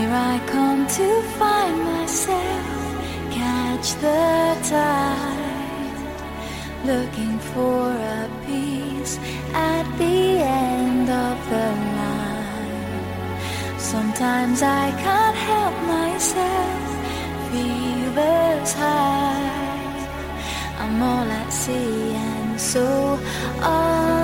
Here I come to find myself, catch the tide, looking for a peace at the end of the line. Sometimes I can't help myself, fever's high. I'm all at sea and so are.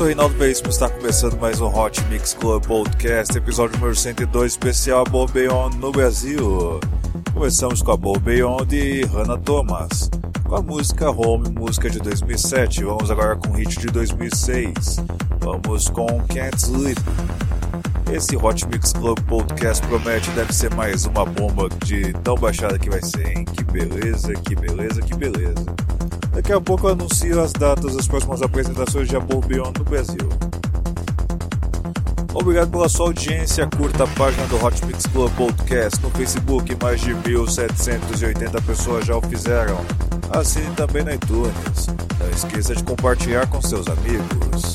sou Reinaldo Veríssimo, está começando mais um Hot Mix Club Podcast, episódio número 102, especial Bobeon no Brasil. Começamos com a Bobeon de Hannah Thomas, com a música Home, música de 2007. Vamos agora com o hit de 2006. Vamos com Can't Sleep. Esse Hot Mix Club Podcast promete deve ser mais uma bomba de tão baixada que vai ser, hein? Que beleza, que beleza, que beleza. Daqui a pouco eu anuncio as datas das próximas apresentações de Above Beyond no Brasil. Obrigado pela sua audiência. Curta a página do Hot Mix Club Podcast no Facebook. Mais de 1.780 pessoas já o fizeram. Assine também no iTunes. Não esqueça de compartilhar com seus amigos.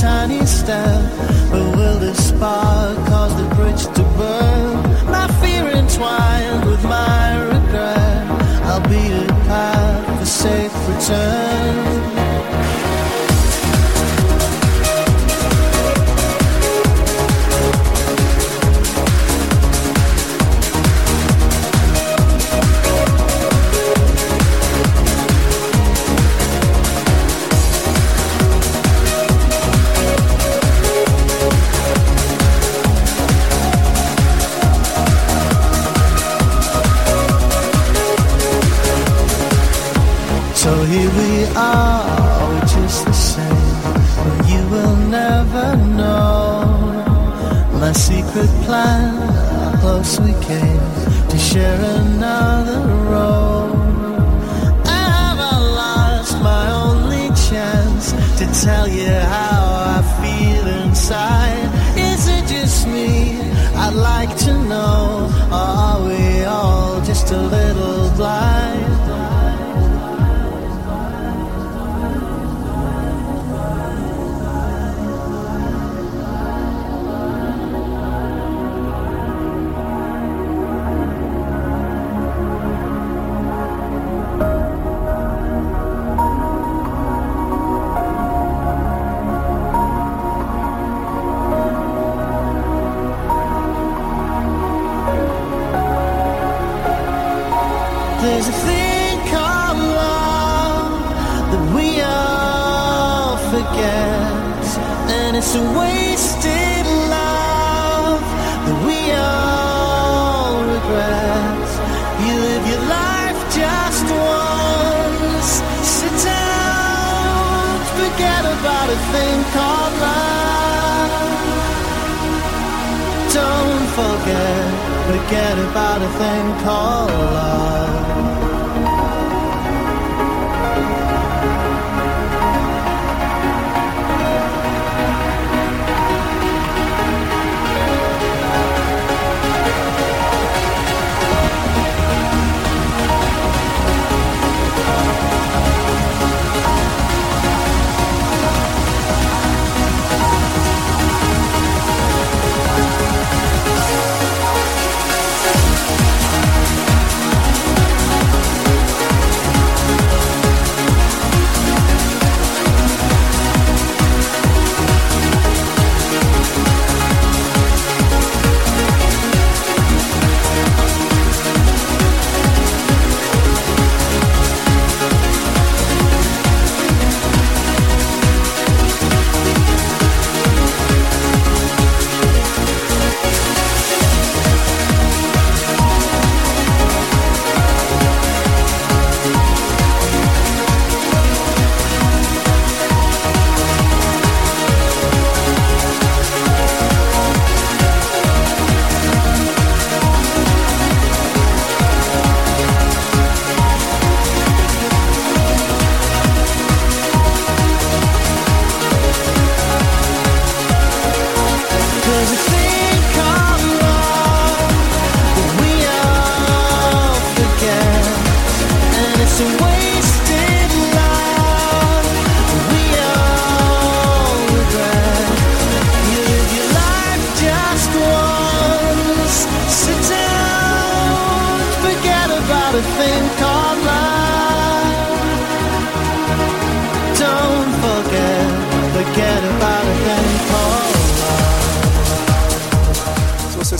tiny step, but will the spark cause the bridge to burn? My fear entwined with my regret. I'll be the path for safe return. tell you how I feel inside. Is it just me? I'd like to know. thing called love. Don't forget, forget about a thing called love.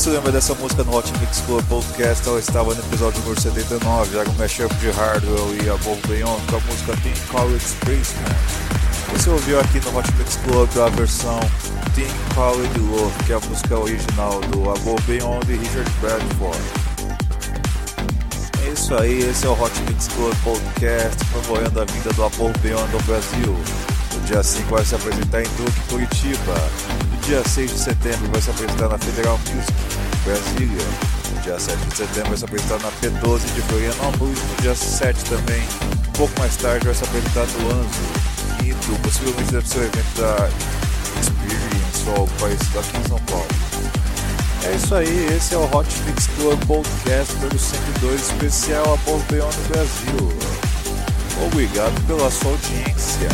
Você lembra dessa música no Hot Mix Club Podcast, ela estava no episódio número 79, era um mashup de Hardwell e Above Beyond com a música Teen College Spaceman. Você ouviu aqui no Hot Mix Club a versão Teen College Love, que é a música original do Above Beyond e Richard Bradford. É isso aí, esse é o Hot Mix Club Podcast, promovendo a vinda do Above Beyond ao Brasil. No dia 5 vai se apresentar em Duque, Curitiba. Dia 6 de setembro vai se apresentar na Federal Music, Brasília. Dia 7 de setembro vai se apresentar na P12 de Florianópolis. No dia 7 também, um pouco mais tarde, vai se apresentar no Anzo. Quinto, possivelmente deve ser o evento da Experience ou algo parecido aqui em São Paulo. É isso aí, esse é o Hot Mix Club Podcast número 102, especial Beyond no Brasil. Obrigado pela sua audiência.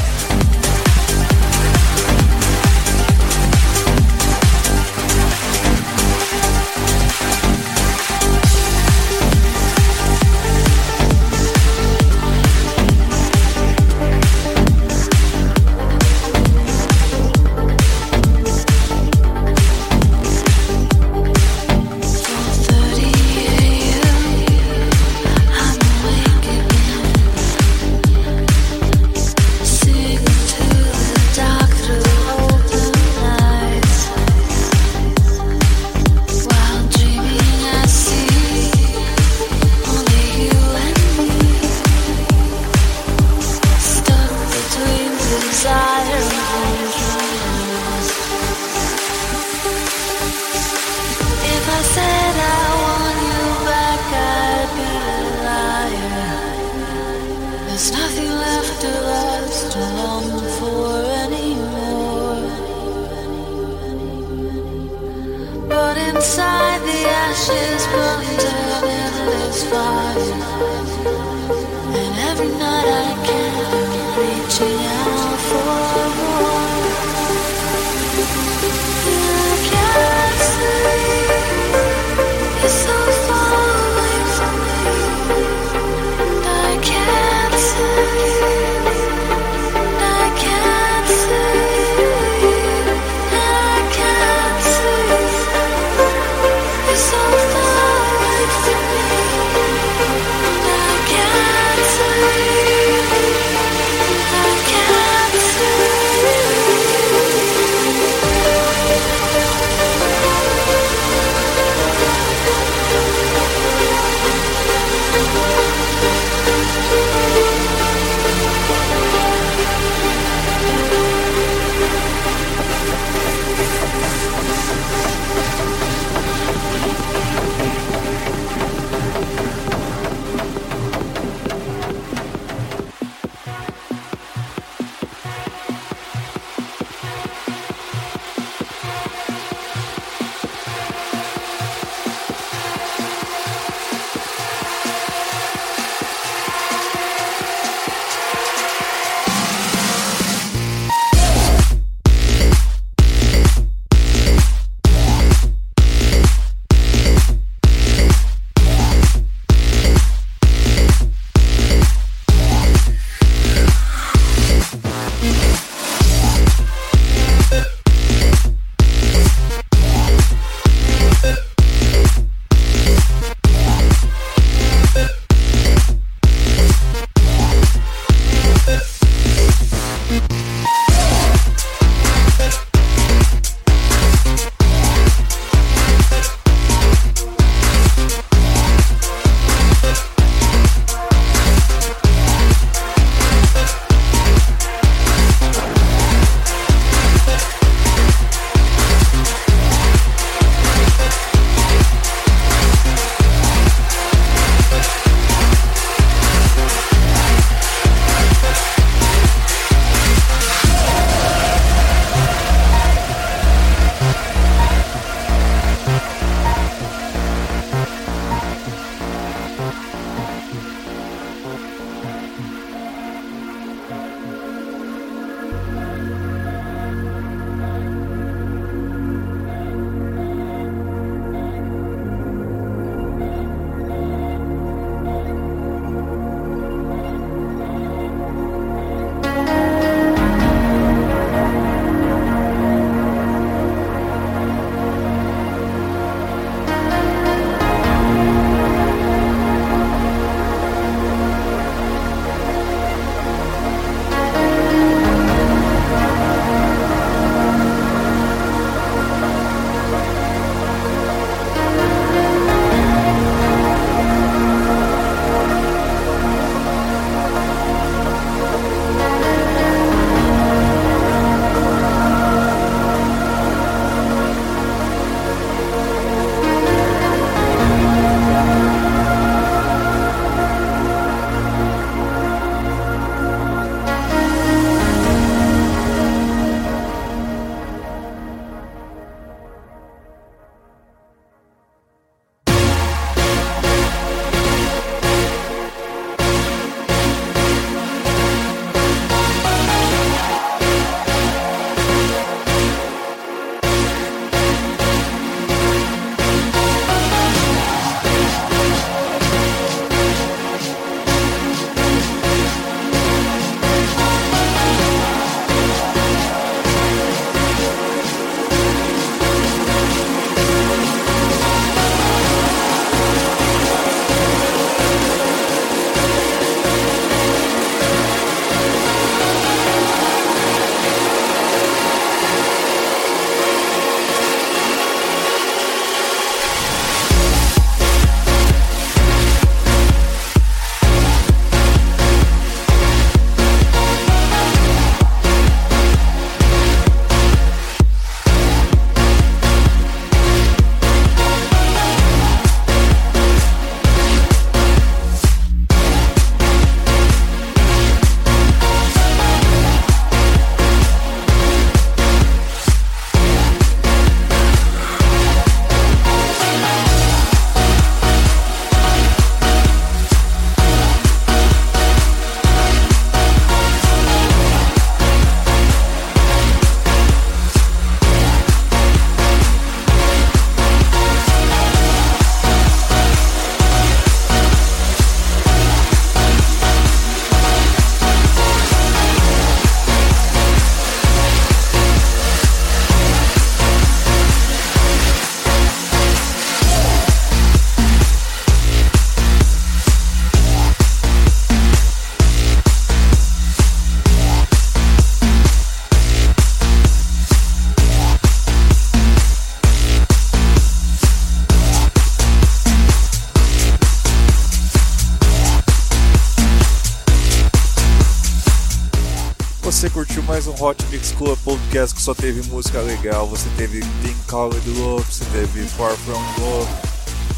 Só teve música legal. Você teve Think Colored Love, você teve Far From Love,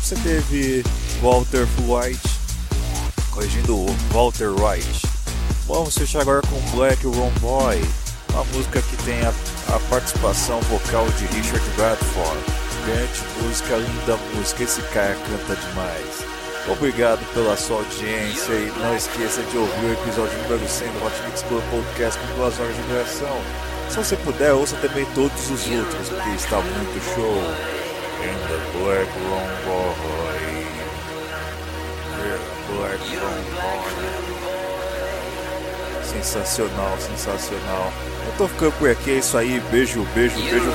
você teve Walter White, corrigindo Walter White. Vamos fechar agora com Black Ron Boy, uma música que tem a, a participação vocal de Richard Bradford. Grande música, linda música, esse cara canta demais. Obrigado pela sua audiência e não esqueça de ouvir o episódio número 100 do Hot Mix Club Podcast com duas horas de duração. Se você puder, ouça também todos os outros, porque está muito show. In the Black Room Boy. Black Room Boy. Sensacional, sensacional. Eu tô ficando por aqui, é isso aí. Beijo, beijo, beijo.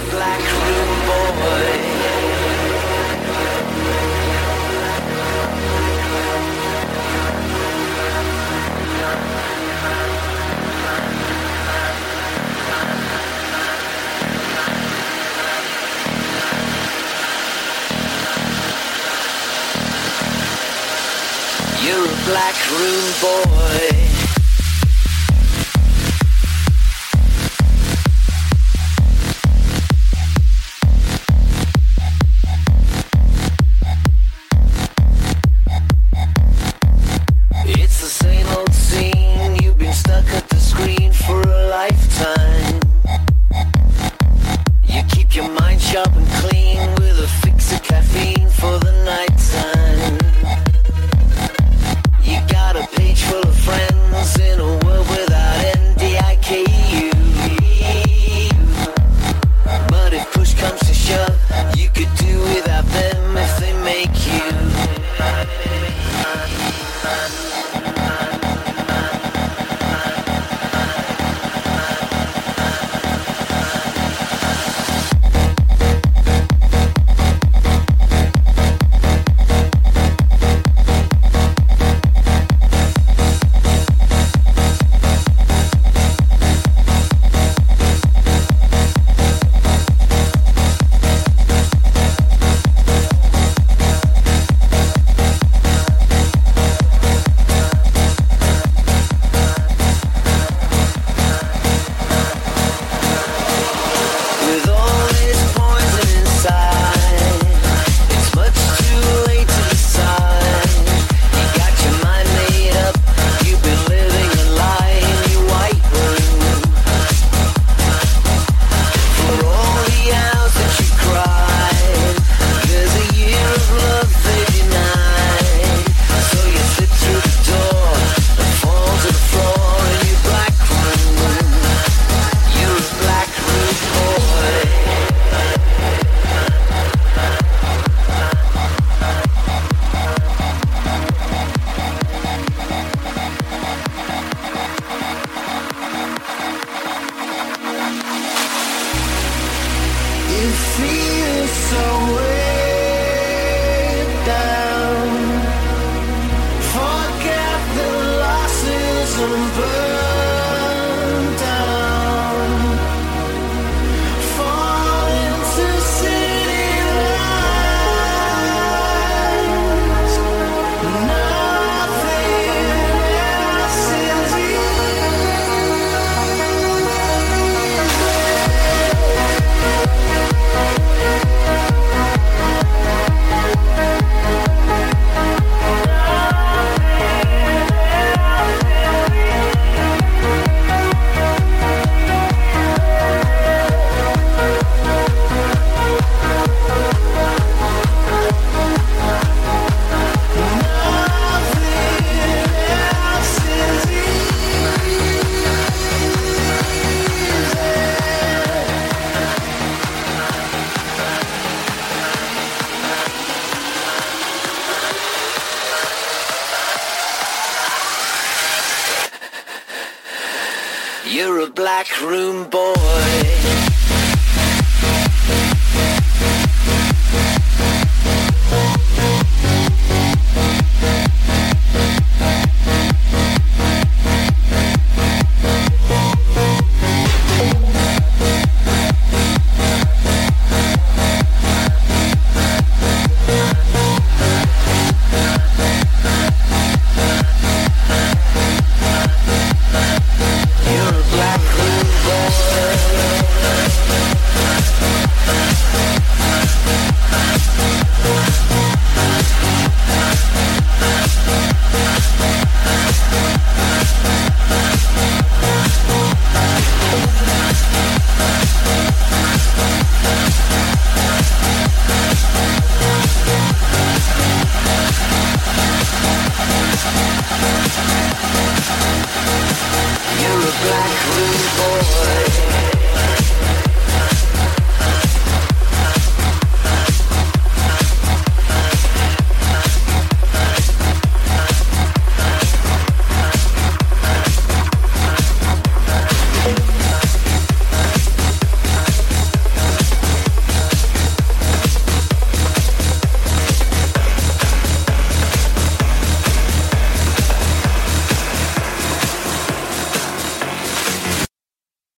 Black room boy.